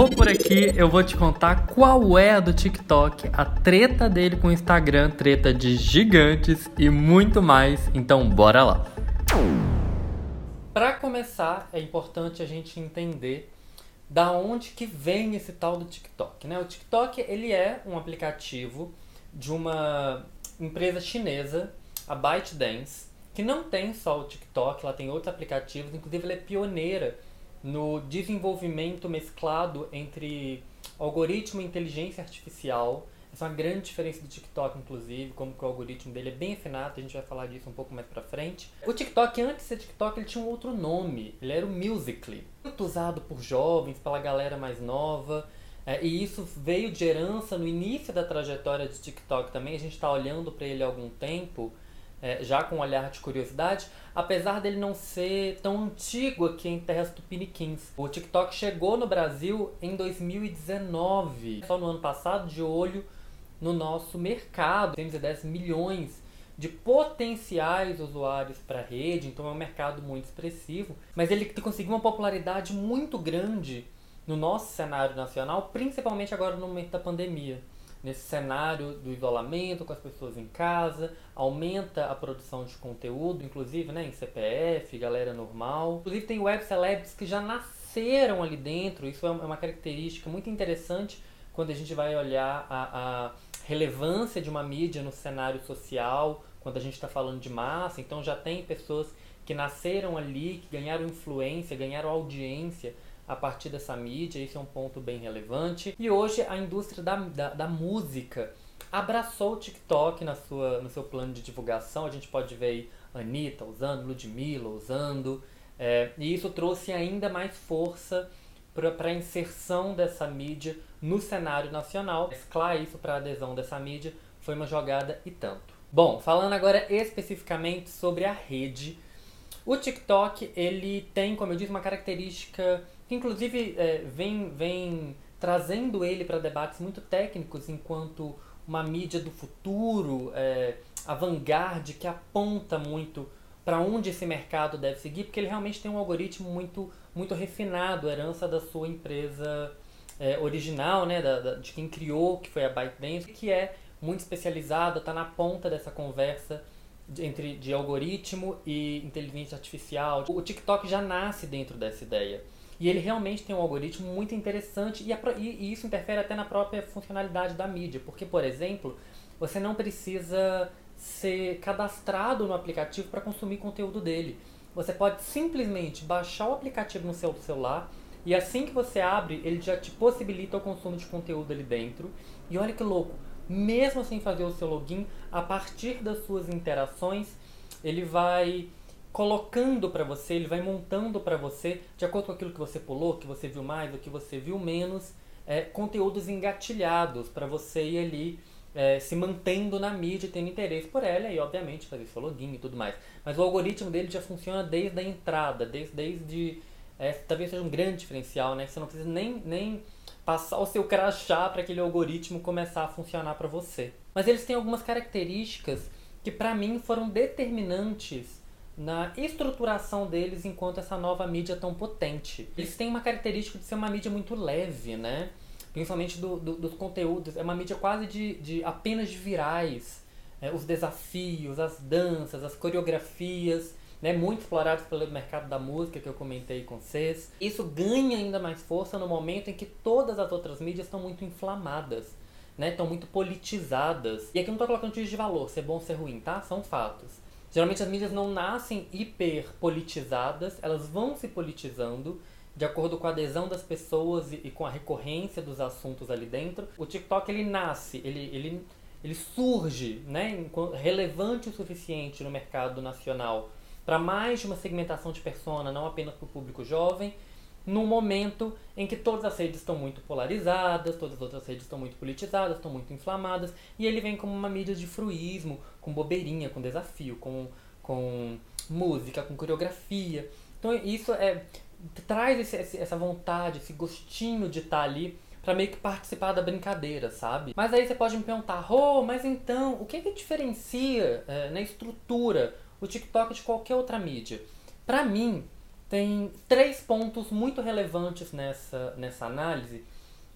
Vou por aqui, eu vou te contar qual é a do TikTok, a treta dele com o Instagram, treta de gigantes e muito mais. Então, bora lá. Para começar, é importante a gente entender da onde que vem esse tal do TikTok, né? O TikTok, ele é um aplicativo de uma empresa chinesa, a ByteDance, que não tem só o TikTok, ela tem outros aplicativos, inclusive ela é pioneira no desenvolvimento mesclado entre algoritmo e inteligência artificial. Essa é uma grande diferença do TikTok, inclusive, como que o algoritmo dele é bem afinado, a gente vai falar disso um pouco mais pra frente. O TikTok, antes de ser TikTok, ele tinha um outro nome, ele era o Musical.ly. Muito usado por jovens, pela galera mais nova, é, e isso veio de herança no início da trajetória do TikTok também, a gente está olhando para ele há algum tempo, é, já com um olhar de curiosidade, apesar dele não ser tão antigo aqui em terras tupiniquins. O TikTok chegou no Brasil em 2019, só no ano passado, de olho no nosso mercado. Temos 10 milhões de potenciais usuários para a rede, então é um mercado muito expressivo, mas ele conseguiu uma popularidade muito grande no nosso cenário nacional, principalmente agora no momento da pandemia nesse cenário do isolamento, com as pessoas em casa, aumenta a produção de conteúdo, inclusive né, em CPF, galera normal. Inclusive tem web celebs que já nasceram ali dentro, isso é uma característica muito interessante quando a gente vai olhar a, a relevância de uma mídia no cenário social, quando a gente está falando de massa, então já tem pessoas que nasceram ali, que ganharam influência, ganharam audiência a partir dessa mídia, isso é um ponto bem relevante. E hoje a indústria da, da, da música abraçou o TikTok na sua, no seu plano de divulgação. A gente pode ver aí Anitta usando, Ludmilla usando, é, e isso trouxe ainda mais força para a inserção dessa mídia no cenário nacional. Mesclar isso para a adesão dessa mídia foi uma jogada e tanto. Bom, falando agora especificamente sobre a rede, o TikTok ele tem, como eu disse, uma característica que inclusive é, vem, vem trazendo ele para debates muito técnicos enquanto uma mídia do futuro, é, avant-garde, que aponta muito para onde esse mercado deve seguir, porque ele realmente tem um algoritmo muito, muito refinado, herança da sua empresa é, original, né, da, da, de quem criou, que foi a ByteDance, que é muito especializada, está na ponta dessa conversa de, entre de algoritmo e inteligência artificial. O TikTok já nasce dentro dessa ideia. E ele realmente tem um algoritmo muito interessante e, a, e, e isso interfere até na própria funcionalidade da mídia. Porque, por exemplo, você não precisa ser cadastrado no aplicativo para consumir conteúdo dele. Você pode simplesmente baixar o aplicativo no seu celular e assim que você abre, ele já te possibilita o consumo de conteúdo ali dentro. E olha que louco, mesmo sem fazer o seu login, a partir das suas interações, ele vai colocando para você, ele vai montando para você, de acordo com aquilo que você pulou, que você viu mais, o que você viu menos, é, conteúdos engatilhados para você ir ali é, se mantendo na mídia tendo interesse por ela e, obviamente, fazer seu login e tudo mais. Mas o algoritmo dele já funciona desde a entrada, desde, desde é, talvez seja um grande diferencial, né? Você não precisa nem, nem passar o seu crachá para aquele algoritmo começar a funcionar para você. Mas eles têm algumas características que, para mim, foram determinantes na estruturação deles enquanto essa nova mídia tão potente. Eles têm uma característica de ser uma mídia muito leve, né? Principalmente do, do, dos conteúdos. É uma mídia quase de, de apenas de virais. É, os desafios, as danças, as coreografias, né? Muito explorados pelo mercado da música que eu comentei com vocês. Isso ganha ainda mais força no momento em que todas as outras mídias estão muito inflamadas. Né, estão muito politizadas. E aqui não estou colocando juízo de valor, ser bom ou ser ruim, tá? São fatos. Geralmente as mídias não nascem hiper politizadas, elas vão se politizando de acordo com a adesão das pessoas e, e com a recorrência dos assuntos ali dentro. O TikTok ele nasce, ele, ele, ele surge né, relevante o suficiente no mercado nacional para mais de uma segmentação de persona, não apenas para o público jovem, num momento em que todas as redes estão muito polarizadas, todas as outras redes estão muito politizadas, estão muito inflamadas, e ele vem como uma mídia de fruísmo, com bobeirinha, com desafio, com, com música, com coreografia. Então isso é traz esse, essa vontade, esse gostinho de estar tá ali para meio que participar da brincadeira, sabe? Mas aí você pode me perguntar, oh, mas então, o que que diferencia é, na estrutura o TikTok de qualquer outra mídia? Para mim, tem três pontos muito relevantes nessa, nessa análise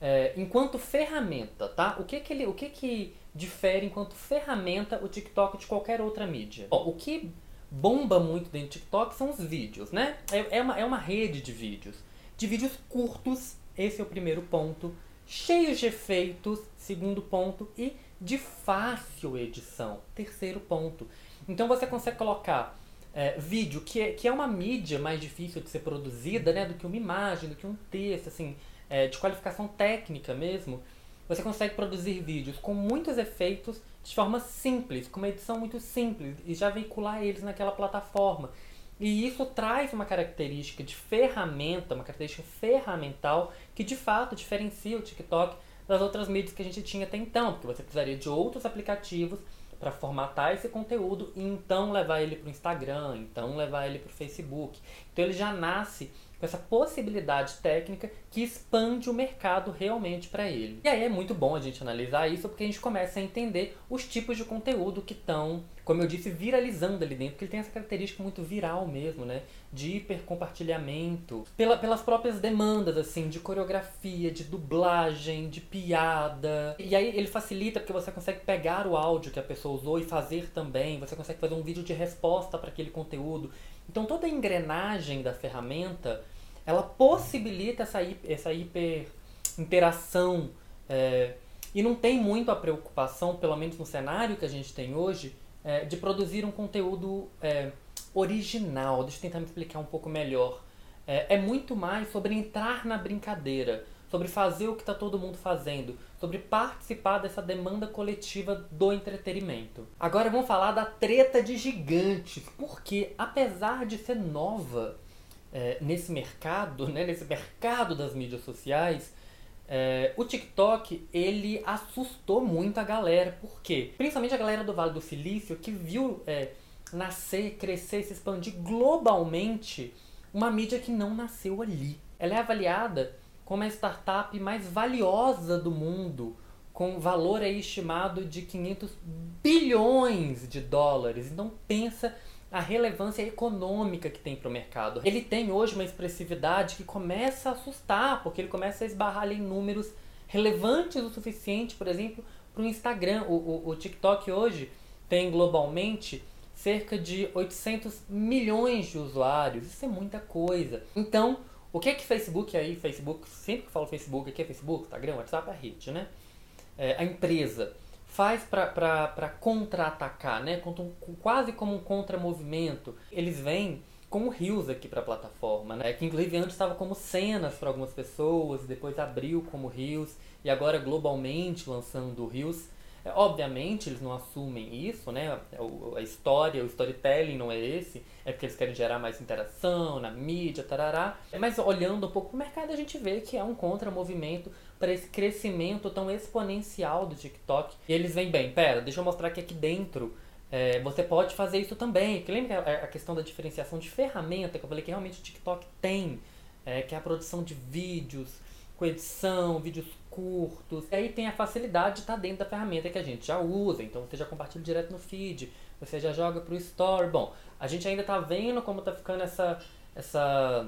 é, enquanto ferramenta, tá? O que que, ele, o que que difere enquanto ferramenta o TikTok de qualquer outra mídia? O que bomba muito dentro do TikTok são os vídeos, né? É, é, uma, é uma rede de vídeos. De vídeos curtos, esse é o primeiro ponto. Cheios de efeitos, segundo ponto. E de fácil edição, terceiro ponto. Então você consegue colocar é, vídeo, que é, que é uma mídia mais difícil de ser produzida, né? Do que uma imagem, do que um texto, assim é, de qualificação técnica mesmo, você consegue produzir vídeos com muitos efeitos de forma simples, com uma edição muito simples, e já veicular eles naquela plataforma. E isso traz uma característica de ferramenta, uma característica ferramental que de fato diferencia o TikTok das outras mídias que a gente tinha até então, porque você precisaria de outros aplicativos para formatar esse conteúdo e então levar ele para o Instagram, então levar ele para o Facebook. Então ele já nasce com essa possibilidade técnica que expande o mercado realmente para ele. E aí é muito bom a gente analisar isso porque a gente começa a entender os tipos de conteúdo que estão, como eu disse, viralizando ali dentro, porque ele tem essa característica muito viral mesmo, né? De hipercompartilhamento, pela, pelas próprias demandas, assim, de coreografia, de dublagem, de piada. E aí ele facilita porque você consegue pegar o áudio que a pessoa usou e fazer também, você consegue fazer um vídeo de resposta para aquele conteúdo. Então toda a engrenagem da ferramenta, ela possibilita essa, essa hiper interação é, e não tem muito a preocupação, pelo menos no cenário que a gente tem hoje, é, de produzir um conteúdo é, original. Deixa eu tentar me explicar um pouco melhor. É, é muito mais sobre entrar na brincadeira, sobre fazer o que está todo mundo fazendo, sobre participar dessa demanda coletiva do entretenimento. Agora vamos falar da treta de gigantes, porque apesar de ser nova é, nesse mercado, né, nesse mercado das mídias sociais, é, o TikTok ele assustou muito a galera, por quê? Principalmente a galera do Vale do Silício que viu é, nascer, crescer, se expandir globalmente uma mídia que não nasceu ali. Ela é avaliada como a startup mais valiosa do mundo, com valor estimado de 500 bilhões de dólares. Então pensa a relevância econômica que tem para o mercado. Ele tem hoje uma expressividade que começa a assustar, porque ele começa a esbarrar ali em números relevantes o suficiente, por exemplo, para o Instagram. O, o TikTok hoje tem globalmente cerca de 800 milhões de usuários. Isso é muita coisa. Então, o que é que Facebook aí, Facebook, sempre que falo Facebook, aqui é Facebook, Instagram, WhatsApp, é a rede, né? É, a empresa faz para contra-atacar, né? Quase como um contra-movimento. Eles vêm com Rios aqui para a plataforma, né? Que inclusive antes estava como cenas para algumas pessoas, depois abriu como Rios e agora globalmente lançando Rios. É, obviamente eles não assumem isso, né? A história, o storytelling não é esse, é porque eles querem gerar mais interação na mídia, tarará. Mas olhando um pouco o mercado, a gente vê que é um contramovimento para esse crescimento tão exponencial do TikTok. E eles vêm bem, pera, deixa eu mostrar que aqui dentro é, você pode fazer isso também. Porque lembra a questão da diferenciação de ferramenta que eu falei que realmente o TikTok tem, é, que é a produção de vídeos, com edição, vídeos curtos. E aí tem a facilidade de estar tá dentro da ferramenta que a gente já usa. Então você já compartilha direto no feed, você já joga pro store. Bom, a gente ainda está vendo como está ficando essa, essa,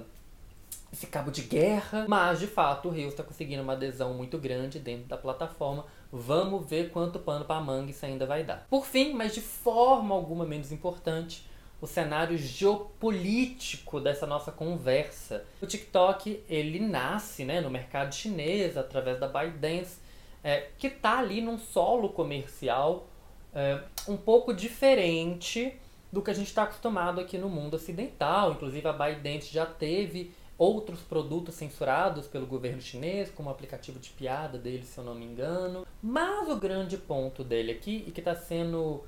esse cabo de guerra, mas de fato o Rio está conseguindo uma adesão muito grande dentro da plataforma. Vamos ver quanto pano para manga isso ainda vai dar. Por fim, mas de forma alguma menos importante, o cenário geopolítico dessa nossa conversa. O TikTok ele nasce né, no mercado chinês através da ByteDance, é, que está ali num solo comercial é, um pouco diferente do que a gente está acostumado aqui no mundo ocidental. Inclusive a ByteDance já teve outros produtos censurados pelo governo chinês, como o aplicativo de piada dele, se eu não me engano. Mas o grande ponto dele aqui, e que está sendo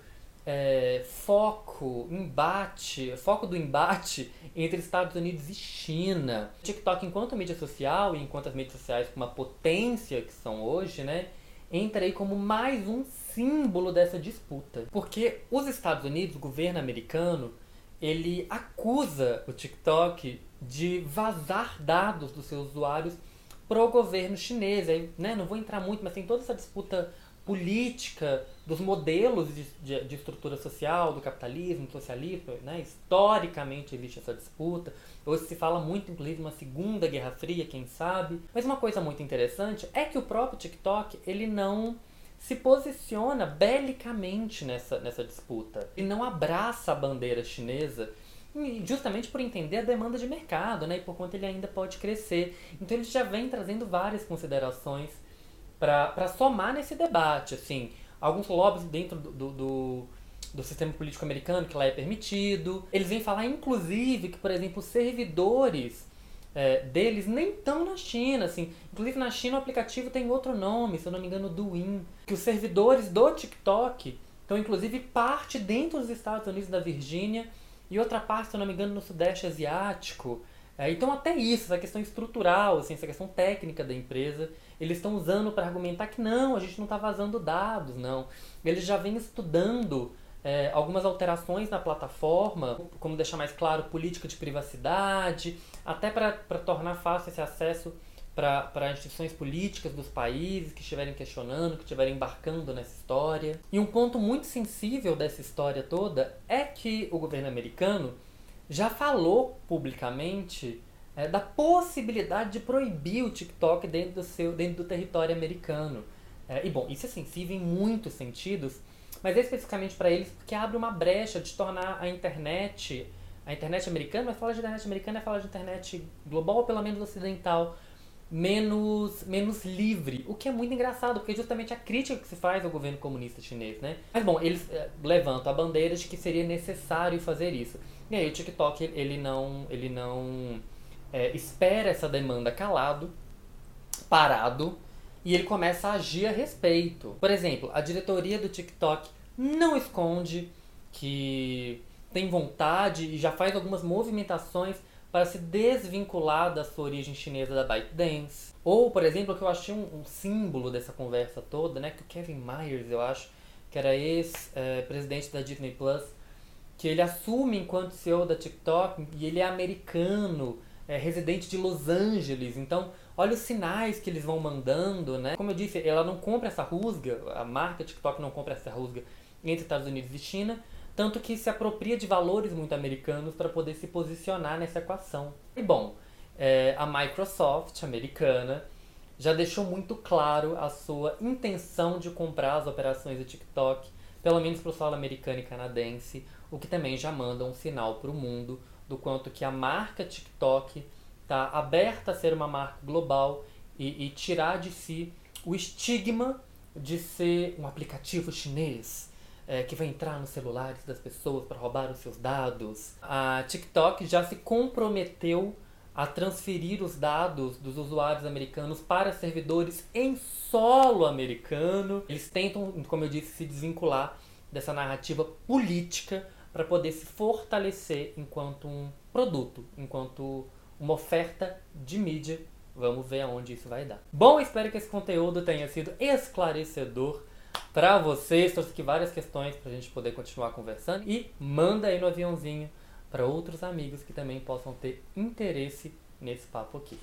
é, foco, embate, foco do embate entre Estados Unidos e China. TikTok, enquanto mídia social e enquanto as mídias sociais com uma potência que são hoje, né, entra aí como mais um símbolo dessa disputa. Porque os Estados Unidos, o governo americano, ele acusa o TikTok de vazar dados dos seus usuários para o governo chinês. Aí, né, não vou entrar muito, mas tem toda essa disputa política, dos modelos de, de, de, estrutura social, do capitalismo, do socialismo, né? historicamente existe essa disputa. Hoje se fala muito, inclusive, uma segunda guerra fria, quem sabe. Mas uma coisa muito interessante é que o próprio TikTok, ele não se posiciona belicamente nessa, nessa disputa. Ele não abraça a bandeira chinesa justamente por entender a demanda de mercado, né? E por quanto ele ainda pode crescer. Então ele já vem trazendo várias considerações para somar nesse debate, assim. Alguns lobbies dentro do, do, do, do sistema político americano que lá é permitido. Eles vêm falar, inclusive, que, por exemplo, servidores é, deles nem estão na China, assim. Inclusive na China o aplicativo tem outro nome, se eu não me engano, Douyin. Que os servidores do TikTok estão, inclusive, parte dentro dos Estados Unidos da Virgínia e outra parte, se eu não me engano, no Sudeste Asiático. É, então até isso, essa questão estrutural, assim, essa questão técnica da empresa, eles estão usando para argumentar que não, a gente não está vazando dados, não. Eles já vêm estudando é, algumas alterações na plataforma, como deixar mais claro política de privacidade, até para tornar fácil esse acesso para instituições políticas dos países que estiverem questionando, que estiverem embarcando nessa história. E um ponto muito sensível dessa história toda é que o governo americano já falou publicamente é, da possibilidade de proibir o TikTok dentro do, seu, dentro do território americano. É, e bom, isso é sensível em muitos sentidos, mas é especificamente para eles porque abre uma brecha de tornar a internet, a internet americana, mas falar de internet americana é falar de internet global ou pelo menos ocidental, menos, menos livre, o que é muito engraçado, porque é justamente a crítica que se faz ao governo comunista chinês, né? Mas bom, eles é, levantam a bandeira de que seria necessário fazer isso. E aí o TikTok, ele não, ele não é, espera essa demanda calado, parado, e ele começa a agir a respeito. Por exemplo, a diretoria do TikTok não esconde que tem vontade e já faz algumas movimentações para se desvincular da sua origem chinesa da ByteDance. Ou, por exemplo, que eu achei um, um, símbolo dessa conversa toda, né, que o Kevin Myers, eu acho, que era ex-presidente da Disney Plus, que ele assume enquanto CEO da TikTok e ele é americano, é, residente de Los Angeles. Então, olha os sinais que eles vão mandando, né? Como eu disse, ela não compra essa rusga, a marca TikTok não compra essa rusga entre Estados Unidos e China, tanto que se apropria de valores muito americanos para poder se posicionar nessa equação. E bom, é, a Microsoft americana já deixou muito claro a sua intenção de comprar as operações do TikTok, pelo menos para o solo americano e canadense, o que também já manda um sinal para o mundo do quanto que a marca TikTok está aberta a ser uma marca global e, e tirar de si o estigma de ser um aplicativo chinês é, que vai entrar nos celulares das pessoas para roubar os seus dados. A TikTok já se comprometeu a transferir os dados dos usuários americanos para servidores em solo americano. Eles tentam, como eu disse, se desvincular dessa narrativa política para poder se fortalecer enquanto um produto, enquanto uma oferta de mídia. Vamos ver aonde isso vai dar. Bom, espero que esse conteúdo tenha sido esclarecedor para vocês. Trouxe aqui várias questões para a gente poder continuar conversando. E manda aí no aviãozinho para outros amigos que também possam ter interesse nesse papo aqui.